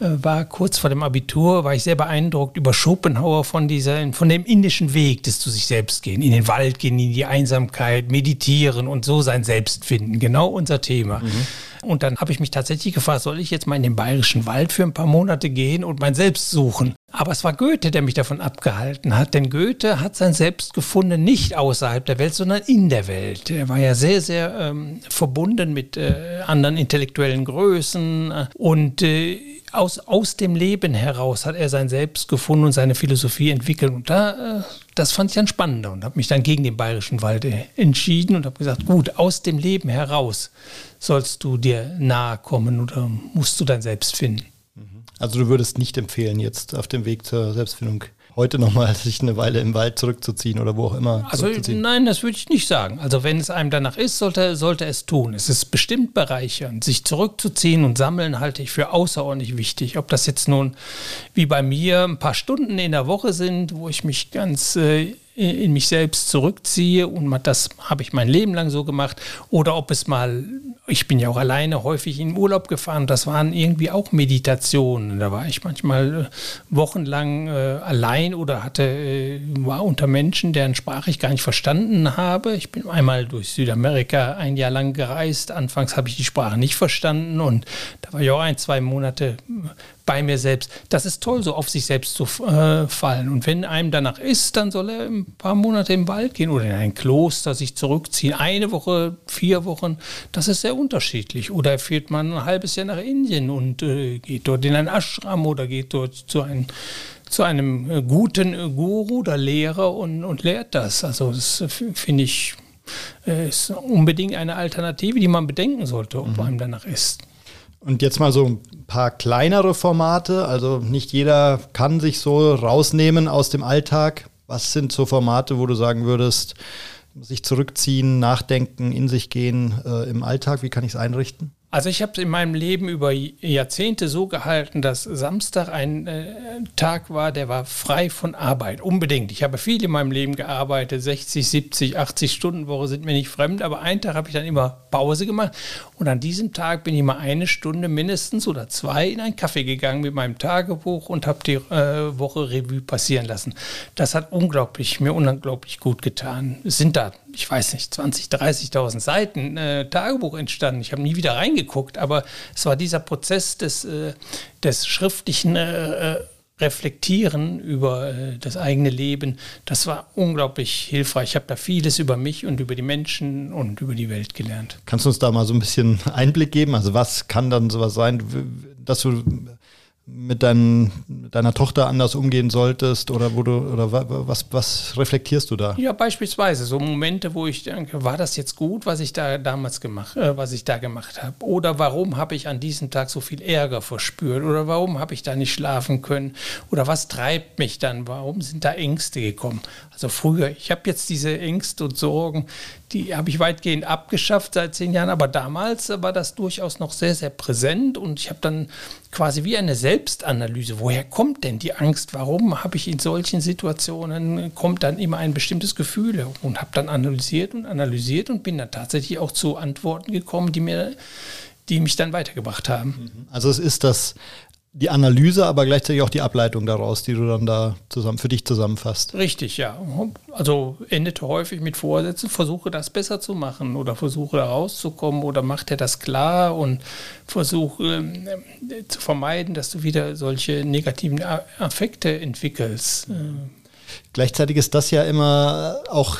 S3: war, kurz vor dem Abitur, war ich sehr beeindruckt über Schopenhauer von dieser, von dem indischen Weg des zu sich selbst gehen, in den Wald gehen, in die Einsamkeit, meditieren und so sein Selbst finden. Genau unser Thema. Mhm. Und dann habe ich mich tatsächlich gefragt, soll ich jetzt mal in den bayerischen Wald für ein paar Monate gehen und mein Selbst suchen? Aber es war Goethe, der mich davon abgehalten hat, denn Goethe hat sein Selbst gefunden nicht außerhalb der Welt, sondern in der Welt. Er war ja sehr, sehr ähm, verbunden mit äh, anderen intellektuellen Größen äh, und äh, aus, aus dem Leben heraus hat er sein Selbst gefunden und seine Philosophie entwickelt. Und da, äh, das fand ich dann spannender und habe mich dann gegen den bayerischen Wald äh, entschieden und habe gesagt, gut, aus dem Leben heraus sollst du dir nahe kommen oder musst du dein Selbst finden.
S2: Also du würdest nicht empfehlen, jetzt auf dem Weg zur Selbstfindung heute nochmal sich eine Weile im Wald zurückzuziehen oder wo auch immer.
S3: Also nein, das würde ich nicht sagen. Also wenn es einem danach ist, sollte, sollte es tun. Es ist bestimmt bereichernd. Sich zurückzuziehen und sammeln halte ich für außerordentlich wichtig. Ob das jetzt nun wie bei mir ein paar Stunden in der Woche sind, wo ich mich ganz äh, in mich selbst zurückziehe und das habe ich mein Leben lang so gemacht oder ob es mal, ich bin ja auch alleine häufig in Urlaub gefahren, das waren irgendwie auch Meditationen. Da war ich manchmal äh, wochenlang äh, allein oder hatte, äh, war unter Menschen, deren Sprache ich gar nicht verstanden habe. Ich bin einmal durch Südamerika ein Jahr lang gereist. Anfangs habe ich die Sprache nicht verstanden und da war ich auch ein, zwei Monate bei mir selbst. Das ist toll, so auf sich selbst zu äh, fallen. Und wenn einem danach ist, dann soll er ein paar Monate im Wald gehen oder in ein Kloster sich zurückziehen. Eine Woche, vier Wochen, das ist sehr unterschiedlich. Oder fährt man ein halbes Jahr nach Indien und äh, geht dort in ein Ashram oder geht dort zu einem zu einem äh, guten Guru oder Lehrer und, und lehrt das. Also das finde ich äh, ist unbedingt eine Alternative, die man bedenken sollte, ob mhm. einem danach ist.
S2: Und jetzt mal so ein paar kleinere Formate. Also nicht jeder kann sich so rausnehmen aus dem Alltag. Was sind so Formate, wo du sagen würdest, sich zurückziehen, nachdenken, in sich gehen äh, im Alltag? Wie kann ich es einrichten?
S3: Also ich habe es in meinem Leben über Jahrzehnte so gehalten, dass Samstag ein äh, Tag war, der war frei von Arbeit, unbedingt. Ich habe viel in meinem Leben gearbeitet, 60, 70, 80 Stunden Woche sind mir nicht fremd, aber einen Tag habe ich dann immer Pause gemacht und an diesem Tag bin ich mal eine Stunde mindestens oder zwei in einen Kaffee gegangen mit meinem Tagebuch und habe die äh, Woche Revue passieren lassen. Das hat unglaublich, mir unglaublich gut getan. Es sind da, ich weiß nicht, 20, 30.000 Seiten äh, Tagebuch entstanden. Ich habe nie wieder reingeguckt aber es war dieser Prozess des, äh, des schriftlichen äh, Reflektieren über äh, das eigene Leben, das war unglaublich hilfreich. Ich habe da vieles über mich und über die Menschen und über die Welt gelernt.
S2: Kannst du uns da mal so ein bisschen Einblick geben? Also was kann dann sowas sein, dass du mit, dein, deiner Tochter anders umgehen solltest oder wo du oder was, was reflektierst du da?
S3: Ja, beispielsweise so Momente, wo ich denke, war das jetzt gut, was ich da damals gemacht, äh, was ich da gemacht habe? Oder warum habe ich an diesem Tag so viel Ärger verspürt? Oder warum habe ich da nicht schlafen können? Oder was treibt mich dann? Warum sind da Ängste gekommen? Also früher, ich habe jetzt diese Ängste und Sorgen, die habe ich weitgehend abgeschafft seit zehn Jahren, aber damals war das durchaus noch sehr, sehr präsent und ich habe dann quasi wie eine Selbstanalyse, woher kommt denn die Angst, warum habe ich in solchen Situationen, kommt dann immer ein bestimmtes Gefühl und habe dann analysiert und analysiert und bin dann tatsächlich auch zu Antworten gekommen, die mir die mich dann weitergebracht haben.
S2: Also es ist das die Analyse, aber gleichzeitig auch die Ableitung daraus, die du dann da zusammen für dich zusammenfasst.
S3: Richtig, ja. Also endete häufig mit Vorsätzen, versuche das besser zu machen oder versuche da rauszukommen oder macht er das klar und versuche äh, zu vermeiden, dass du wieder solche negativen Affekte entwickelst.
S2: Gleichzeitig ist das ja immer auch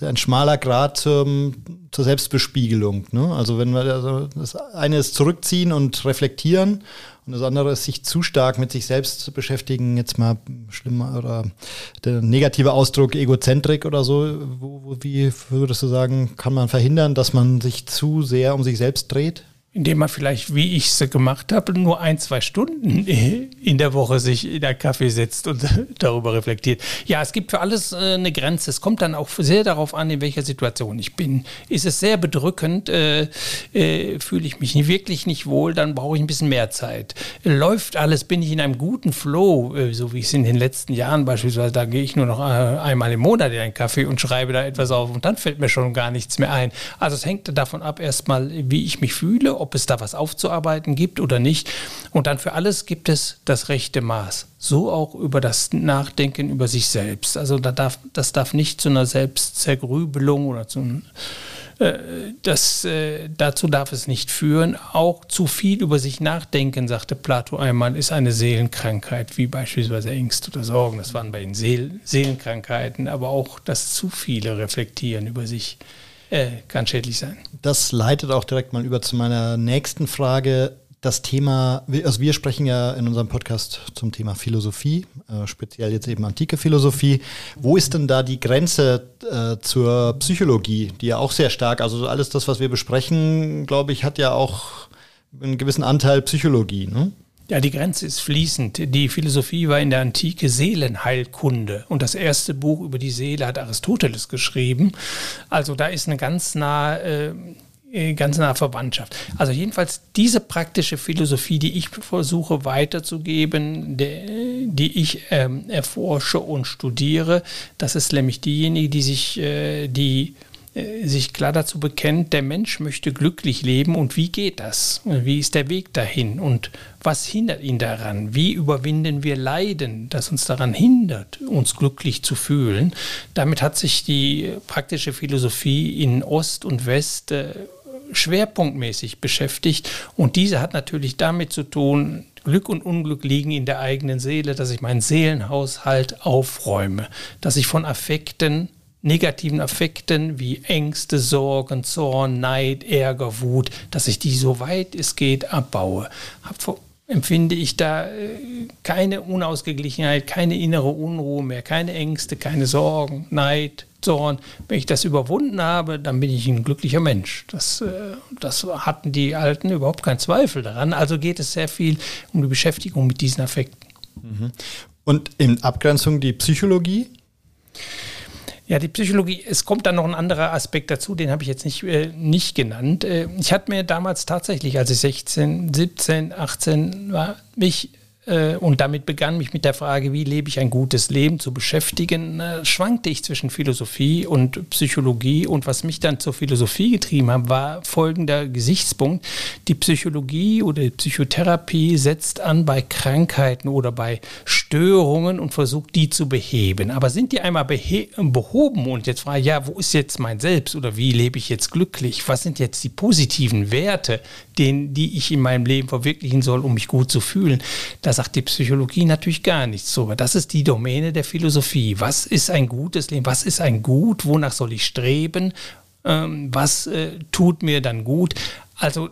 S2: ein schmaler Grad zum, zur Selbstbespiegelung. Ne? Also wenn wir also das eine ist zurückziehen und reflektieren und das andere ist sich zu stark mit sich selbst zu beschäftigen, jetzt mal schlimmer oder der negative Ausdruck Egozentrik oder so. Wo, wo, wie würdest du sagen, kann man verhindern, dass man sich zu sehr um sich selbst dreht?
S3: Indem man vielleicht, wie ich es gemacht habe, nur ein, zwei Stunden in der Woche sich in der Kaffee setzt und darüber reflektiert. Ja, es gibt für alles äh, eine Grenze. Es kommt dann auch sehr darauf an, in welcher Situation ich bin. Ist es sehr bedrückend, äh, äh, fühle ich mich wirklich nicht wohl, dann brauche ich ein bisschen mehr Zeit. Läuft alles, bin ich in einem guten Flow, äh, so wie es in den letzten Jahren beispielsweise, da gehe ich nur noch äh, einmal im Monat in einen Kaffee und schreibe da etwas auf und dann fällt mir schon gar nichts mehr ein. Also es hängt davon ab, erstmal, wie ich mich fühle, ob es da was aufzuarbeiten gibt oder nicht. Und dann für alles gibt es das rechte Maß. So auch über das Nachdenken über sich selbst. Also da darf, das darf nicht zu einer Selbstzergrübelung oder zu äh, das, äh, dazu darf es nicht führen. Auch zu viel über sich nachdenken, sagte Plato einmal, ist eine Seelenkrankheit, wie beispielsweise Ängste oder Sorgen. Das waren bei den Seel Seelenkrankheiten, aber auch das zu viele Reflektieren über sich äh, kann schädlich sein.
S2: Das leitet auch direkt mal über zu meiner nächsten Frage. Das Thema, also wir sprechen ja in unserem Podcast zum Thema Philosophie, äh, speziell jetzt eben antike Philosophie. Wo ist denn da die Grenze äh, zur Psychologie, die ja auch sehr stark, also alles das, was wir besprechen, glaube ich, hat ja auch einen gewissen Anteil Psychologie. Ne?
S3: Ja, die Grenze ist fließend. Die Philosophie war in der Antike Seelenheilkunde und das erste Buch über die Seele hat Aristoteles geschrieben. Also da ist eine ganz nahe, äh, ganz nahe Verwandtschaft. Also jedenfalls diese praktische Philosophie, die ich versuche weiterzugeben, die, die ich ähm, erforsche und studiere, das ist nämlich diejenige, die sich, äh, die äh, sich klar dazu bekennt, der Mensch möchte glücklich leben und wie geht das? Wie ist der Weg dahin und was hindert ihn daran? Wie überwinden wir Leiden, das uns daran hindert, uns glücklich zu fühlen? Damit hat sich die praktische Philosophie in Ost und West äh, schwerpunktmäßig beschäftigt und diese hat natürlich damit zu tun, Glück und Unglück liegen in der eigenen Seele, dass ich meinen Seelenhaushalt aufräume, dass ich von Affekten negativen Affekten wie Ängste, Sorgen, Zorn, Neid, Ärger, Wut, dass ich die so weit es geht abbaue. Empfinde ich da äh, keine Unausgeglichenheit, keine innere Unruhe mehr, keine Ängste, keine Sorgen, Neid, Zorn. Wenn ich das überwunden habe, dann bin ich ein glücklicher Mensch. Das, äh, das hatten die Alten überhaupt keinen Zweifel daran. Also geht es sehr viel um die Beschäftigung mit diesen Affekten.
S2: Mhm. Und in Abgrenzung die Psychologie?
S3: Ja, die Psychologie, es kommt dann noch ein anderer Aspekt dazu, den habe ich jetzt nicht, äh, nicht genannt. Äh, ich hatte mir damals tatsächlich, als ich 16, 17, 18 war, mich äh, und damit begann mich mit der Frage, wie lebe ich ein gutes Leben zu beschäftigen, äh, schwankte ich zwischen Philosophie und Psychologie. Und was mich dann zur Philosophie getrieben hat, war folgender Gesichtspunkt. Die Psychologie oder die Psychotherapie setzt an bei Krankheiten oder bei Störungen und versucht, die zu beheben. Aber sind die einmal behoben und jetzt frage ich, ja, wo ist jetzt mein Selbst oder wie lebe ich jetzt glücklich? Was sind jetzt die positiven Werte, den, die ich in meinem Leben verwirklichen soll, um mich gut zu fühlen? Das sagt die Psychologie natürlich gar nichts drüber. Das ist die Domäne der Philosophie. Was ist ein gutes Leben? Was ist ein Gut? Wonach soll ich streben? Ähm, was äh, tut mir dann gut? Also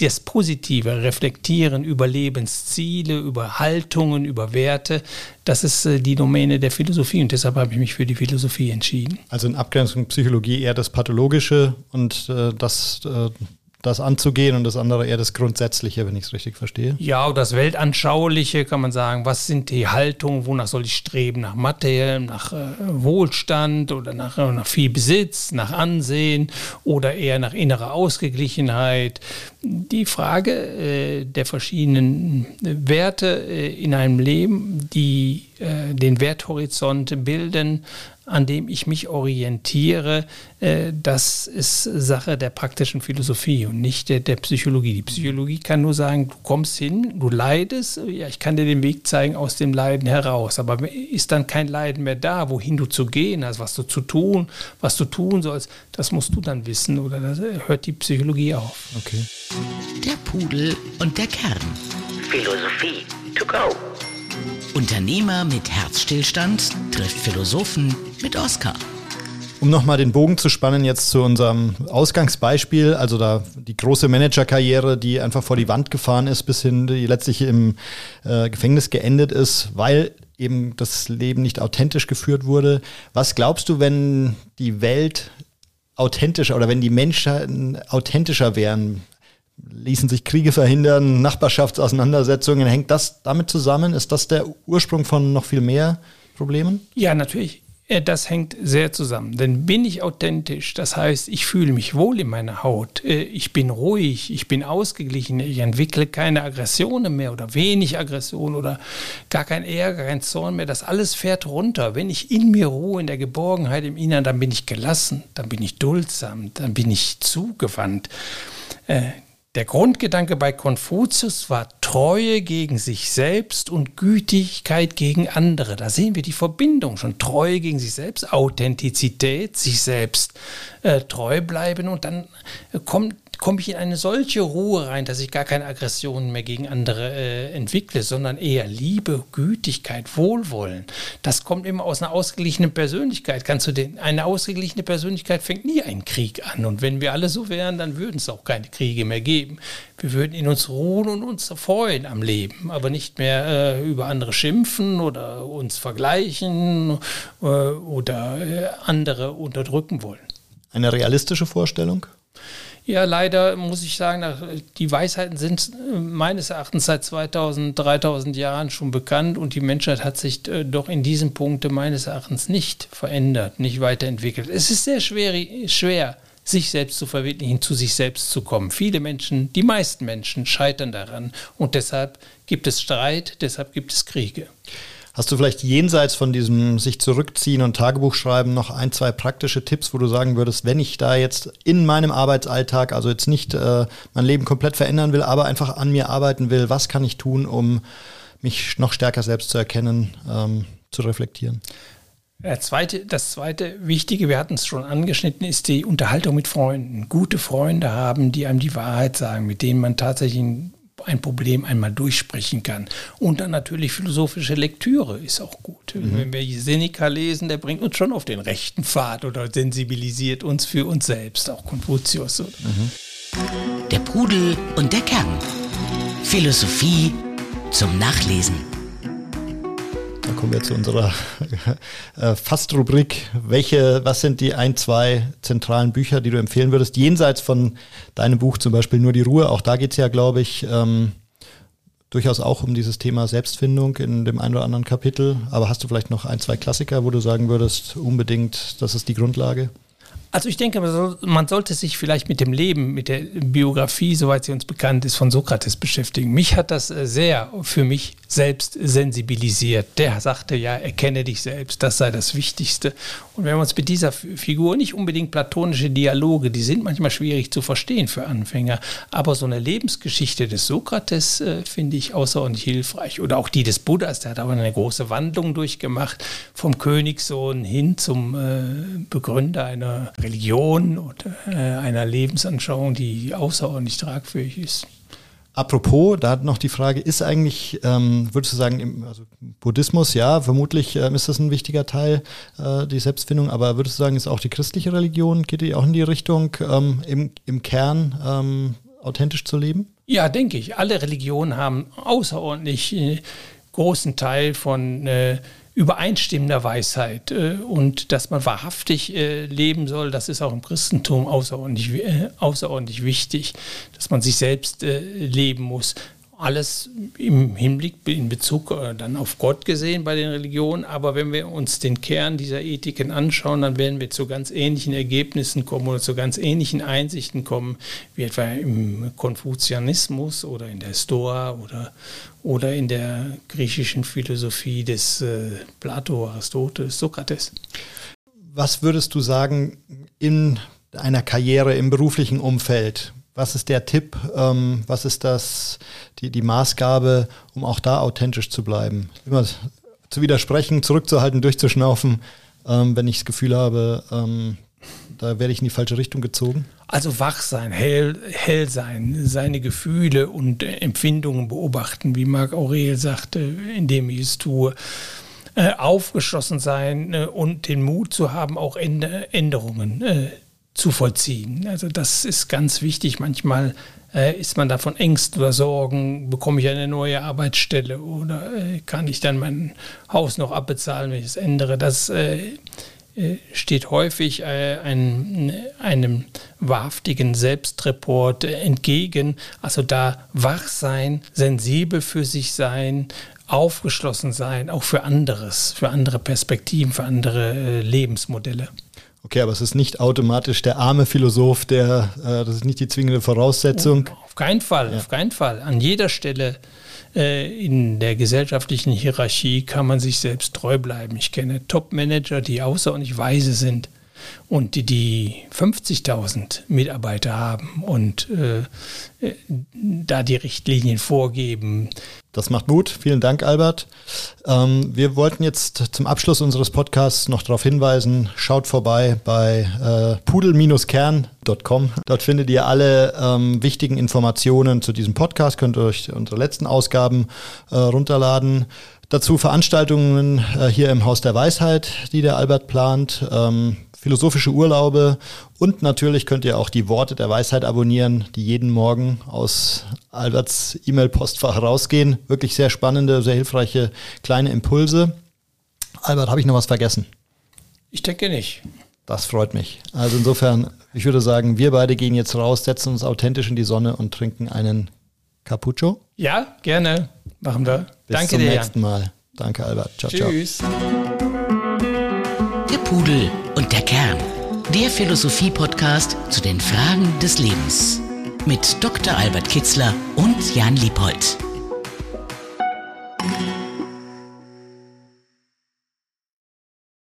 S3: das positive Reflektieren über Lebensziele, über Haltungen, über Werte, das ist äh, die Domäne der Philosophie und deshalb habe ich mich für die Philosophie entschieden.
S2: Also in Abgrenzung Psychologie eher das Pathologische und äh, das äh, das anzugehen und das andere eher das Grundsätzliche, wenn ich es richtig verstehe.
S3: Ja, das Weltanschauliche kann man sagen. Was sind die Haltungen? Wonach soll ich streben? Nach Mathe, nach äh, Wohlstand oder nach, äh, nach viel Besitz, nach Ansehen oder eher nach innerer Ausgeglichenheit? Die Frage äh, der verschiedenen Werte äh, in einem Leben, die äh, den Werthorizont bilden, an dem ich mich orientiere, äh, das ist Sache der praktischen Philosophie und nicht der, der, Psychologie. Die Psychologie kann nur sagen, du kommst hin, du leidest, ja, ich kann dir den Weg zeigen aus dem Leiden heraus, aber ist dann kein Leiden mehr da, wohin du zu gehen hast, was du zu tun, was du tun sollst, das musst du dann wissen oder da hört die Psychologie auf.
S2: Okay.
S1: Der Pudel und der Kern.
S5: Philosophie to go.
S1: Unternehmer mit Herzstillstand trifft Philosophen mit Oscar.
S2: Um nochmal den Bogen zu spannen jetzt zu unserem Ausgangsbeispiel, also da die große Managerkarriere, die einfach vor die Wand gefahren ist, bis hin die letztlich im äh, Gefängnis geendet ist, weil eben das Leben nicht authentisch geführt wurde. Was glaubst du, wenn die Welt authentischer oder wenn die Menschen authentischer wären, ließen sich Kriege verhindern, Nachbarschaftsauseinandersetzungen. Hängt das damit zusammen? Ist das der Ursprung von noch viel mehr Problemen?
S3: Ja, natürlich. Äh, das hängt sehr zusammen. Denn bin ich authentisch, das heißt, ich fühle mich wohl in meiner Haut, äh, ich bin ruhig, ich bin ausgeglichen, ich entwickle keine Aggressionen mehr oder wenig Aggression oder gar kein Ärger, kein Zorn mehr. Das alles fährt runter. Wenn ich in mir ruhe, in der Geborgenheit im Inneren, dann bin ich gelassen, dann bin ich duldsam, dann bin ich zugewandt. Äh, der Grundgedanke bei Konfuzius war Treue gegen sich selbst und Gütigkeit gegen andere. Da sehen wir die Verbindung schon. Treue gegen sich selbst, Authentizität, sich selbst äh, treu bleiben und dann kommt komme ich in eine solche Ruhe rein, dass ich gar keine Aggressionen mehr gegen andere äh, entwickle, sondern eher Liebe, Gütigkeit, Wohlwollen. Das kommt immer aus einer ausgeglichenen Persönlichkeit. Kannst du den, eine ausgeglichene Persönlichkeit fängt nie einen Krieg an. Und wenn wir alle so wären, dann würden es auch keine Kriege mehr geben. Wir würden in uns ruhen und uns freuen am Leben, aber nicht mehr äh, über andere schimpfen oder uns vergleichen äh, oder äh, andere unterdrücken wollen.
S2: Eine realistische Vorstellung?
S3: Ja, leider muss ich sagen, die Weisheiten sind äh, meines Erachtens seit 2000, 3000 Jahren schon bekannt und die Menschheit hat sich äh, doch in diesen Punkten meines Erachtens nicht verändert, nicht weiterentwickelt. Es ist sehr schwer, schwer sich selbst zu verwirklichen, zu sich selbst zu kommen. Viele Menschen, die meisten Menschen scheitern daran und deshalb gibt es Streit, deshalb gibt es Kriege.
S2: Hast du vielleicht jenseits von diesem sich zurückziehen und Tagebuch schreiben noch ein, zwei praktische Tipps, wo du sagen würdest, wenn ich da jetzt in meinem Arbeitsalltag, also jetzt nicht äh, mein Leben komplett verändern will, aber einfach an mir arbeiten will, was kann ich tun, um mich noch stärker selbst zu erkennen, ähm, zu reflektieren?
S3: Zweite, das zweite Wichtige, wir hatten es schon angeschnitten, ist die Unterhaltung mit Freunden. Gute Freunde haben, die einem die Wahrheit sagen, mit denen man tatsächlich ein Problem einmal durchsprechen kann. Und dann natürlich philosophische Lektüre ist auch gut. Mhm. Wenn wir Seneca lesen, der bringt uns schon auf den rechten Pfad oder sensibilisiert uns für uns selbst, auch Konfuzius. Mhm.
S1: Der Pudel und der Kern. Philosophie zum Nachlesen.
S2: Kommen wir zu unserer äh, Fastrubrik. Welche, was sind die ein, zwei zentralen Bücher, die du empfehlen würdest? Jenseits von deinem Buch zum Beispiel Nur die Ruhe. Auch da geht es ja, glaube ich, ähm, durchaus auch um dieses Thema Selbstfindung in dem einen oder anderen Kapitel. Aber hast du vielleicht noch ein, zwei Klassiker, wo du sagen würdest, unbedingt, das ist die Grundlage?
S3: Also ich denke, man sollte sich vielleicht mit dem Leben, mit der Biografie, soweit sie uns bekannt ist, von Sokrates beschäftigen. Mich hat das äh, sehr für mich selbst sensibilisiert. Der sagte ja, erkenne dich selbst, das sei das Wichtigste. Und wenn wir uns mit dieser Figur nicht unbedingt platonische Dialoge, die sind manchmal schwierig zu verstehen für Anfänger, aber so eine Lebensgeschichte des Sokrates äh, finde ich außerordentlich hilfreich. Oder auch die des Buddhas, der hat aber eine große Wandlung durchgemacht, vom Königssohn hin zum äh, Begründer einer Religion oder äh, einer Lebensanschauung, die außerordentlich tragfähig ist.
S2: Apropos, da hat noch die Frage, ist eigentlich, ähm, würdest du sagen, im, also Buddhismus, ja, vermutlich ähm, ist das ein wichtiger Teil, äh, die Selbstfindung, aber würdest du sagen, ist auch die christliche Religion, geht die auch in die Richtung, ähm, im, im Kern ähm, authentisch zu leben?
S3: Ja, denke ich. Alle Religionen haben außerordentlich äh, großen Teil von äh, übereinstimmender Weisheit äh, und dass man wahrhaftig äh, leben soll, das ist auch im Christentum außerordentlich, äh, außerordentlich wichtig, dass man sich selbst leben muss alles im Hinblick in Bezug äh, dann auf Gott gesehen bei den Religionen. Aber wenn wir uns den Kern dieser Ethiken anschauen, dann werden wir zu ganz ähnlichen Ergebnissen kommen oder zu ganz ähnlichen Einsichten kommen, wie etwa im Konfuzianismus oder in der Stoa oder, oder in der griechischen Philosophie des äh, Plato, Aristoteles, Sokrates.
S2: Was würdest du sagen in einer Karriere im beruflichen Umfeld? Was ist der Tipp? Ähm, was ist das, die, die Maßgabe, um auch da authentisch zu bleiben? Immer zu widersprechen, zurückzuhalten, durchzuschnaufen, ähm, wenn ich das Gefühl habe, ähm, da werde ich in die falsche Richtung gezogen.
S3: Also wach sein, hell, hell sein, seine Gefühle und Empfindungen beobachten, wie Marc Aurel sagte, indem ich es tue. Äh, aufgeschlossen sein äh, und den Mut zu haben, auch Änderungen äh, zu vollziehen. Also das ist ganz wichtig. Manchmal äh, ist man davon Ängsten oder Sorgen, bekomme ich eine neue Arbeitsstelle oder äh, kann ich dann mein Haus noch abbezahlen, wenn ich es ändere. Das äh, äh, steht häufig äh, ein, einem wahrhaftigen Selbstreport entgegen. Also da wach sein, sensibel für sich sein, aufgeschlossen sein, auch für anderes, für andere Perspektiven, für andere äh, Lebensmodelle.
S2: Okay, aber es ist nicht automatisch der arme Philosoph, der, äh, das ist nicht die zwingende Voraussetzung.
S3: Oh, auf keinen Fall, ja. auf keinen Fall. An jeder Stelle äh, in der gesellschaftlichen Hierarchie kann man sich selbst treu bleiben. Ich kenne Top-Manager, die außerordentlich weise sind und die, die 50.000 Mitarbeiter haben und äh, äh, da die Richtlinien vorgeben.
S2: Das macht Mut. Vielen Dank, Albert. Ähm, wir wollten jetzt zum Abschluss unseres Podcasts noch darauf hinweisen, schaut vorbei bei äh, pudel-kern.com. Dort findet ihr alle ähm, wichtigen Informationen zu diesem Podcast, könnt ihr euch unsere letzten Ausgaben äh, runterladen. Dazu Veranstaltungen äh, hier im Haus der Weisheit, die der Albert plant. Ähm, philosophische Urlaube und natürlich könnt ihr auch die Worte der Weisheit abonnieren, die jeden Morgen aus Alberts E-Mail-Postfach rausgehen. Wirklich sehr spannende, sehr hilfreiche kleine Impulse. Albert, habe ich noch was vergessen?
S3: Ich denke nicht.
S2: Das freut mich. Also insofern, ich würde sagen, wir beide gehen jetzt raus, setzen uns authentisch in die Sonne und trinken einen Cappuccio.
S3: Ja, gerne. Machen wir.
S2: Bis
S3: Danke
S2: zum
S3: dir.
S2: nächsten Mal. Danke, Albert.
S3: Ciao, Tschüss. ciao.
S1: Der Pudel und der der Philosophie-Podcast zu den Fragen des Lebens mit Dr. Albert Kitzler und Jan Liebold.